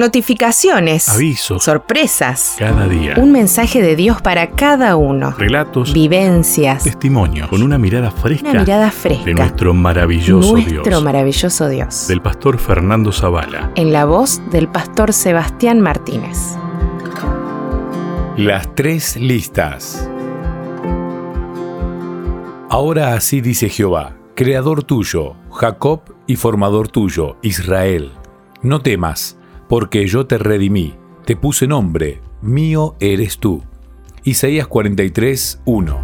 Notificaciones. Avisos. Sorpresas. Cada día. Un mensaje de Dios para cada uno. Relatos. Vivencias. Testimonios. Con una mirada fresca. Una mirada fresca. De nuestro maravilloso Nuestro Dios. maravilloso Dios. Del pastor Fernando Zavala. En la voz del pastor Sebastián Martínez. Las tres listas. Ahora así dice Jehová, creador tuyo, Jacob y formador tuyo, Israel. No temas, porque yo te redimí, te puse nombre, mío eres tú. Isaías 43, 1.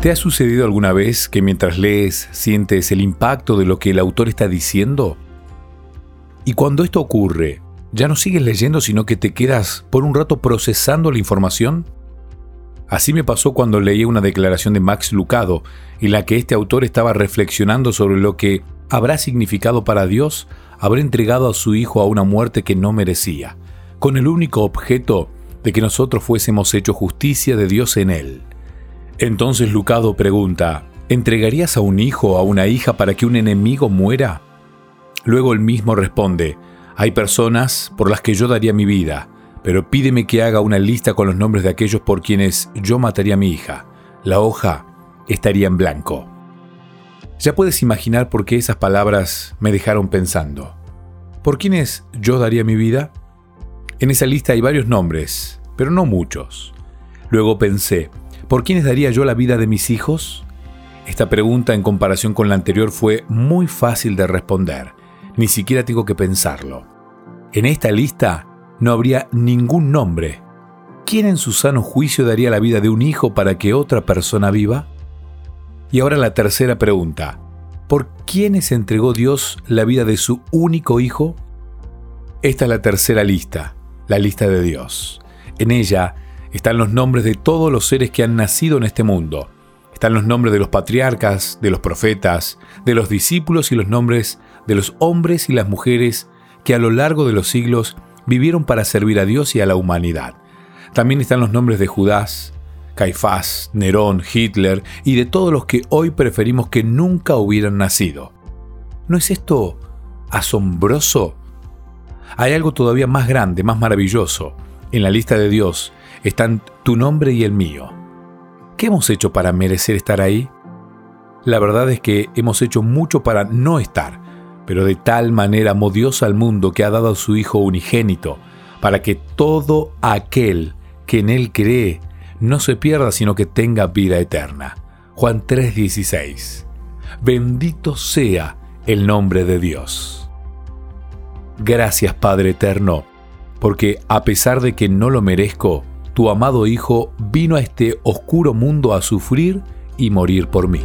¿Te ha sucedido alguna vez que mientras lees sientes el impacto de lo que el autor está diciendo? Y cuando esto ocurre, ¿ya no sigues leyendo sino que te quedas por un rato procesando la información? Así me pasó cuando leí una declaración de Max Lucado, en la que este autor estaba reflexionando sobre lo que habrá significado para Dios haber entregado a su Hijo a una muerte que no merecía, con el único objeto de que nosotros fuésemos hecho justicia de Dios en él. Entonces Lucado pregunta, ¿entregarías a un hijo o a una hija para que un enemigo muera? Luego él mismo responde, hay personas por las que yo daría mi vida, pero pídeme que haga una lista con los nombres de aquellos por quienes yo mataría a mi hija. La hoja estaría en blanco. Ya puedes imaginar por qué esas palabras me dejaron pensando. ¿Por quiénes yo daría mi vida? En esa lista hay varios nombres, pero no muchos. Luego pensé, ¿por quiénes daría yo la vida de mis hijos? Esta pregunta en comparación con la anterior fue muy fácil de responder. Ni siquiera tengo que pensarlo. En esta lista no habría ningún nombre. ¿Quién en su sano juicio daría la vida de un hijo para que otra persona viva? Y ahora la tercera pregunta. ¿Por quiénes entregó Dios la vida de su único hijo? Esta es la tercera lista, la lista de Dios. En ella están los nombres de todos los seres que han nacido en este mundo. Están los nombres de los patriarcas, de los profetas, de los discípulos y los nombres de los hombres y las mujeres que a lo largo de los siglos vivieron para servir a Dios y a la humanidad. También están los nombres de Judas, Caifás, Nerón, Hitler y de todos los que hoy preferimos que nunca hubieran nacido. ¿No es esto asombroso? Hay algo todavía más grande, más maravilloso. En la lista de Dios están tu nombre y el mío. ¿Qué hemos hecho para merecer estar ahí? La verdad es que hemos hecho mucho para no estar, pero de tal manera amó Dios al mundo que ha dado a su Hijo unigénito, para que todo aquel que en Él cree no se pierda, sino que tenga vida eterna. Juan 3:16. Bendito sea el nombre de Dios. Gracias Padre Eterno, porque a pesar de que no lo merezco, tu amado Hijo vino a este oscuro mundo a sufrir y morir por mí.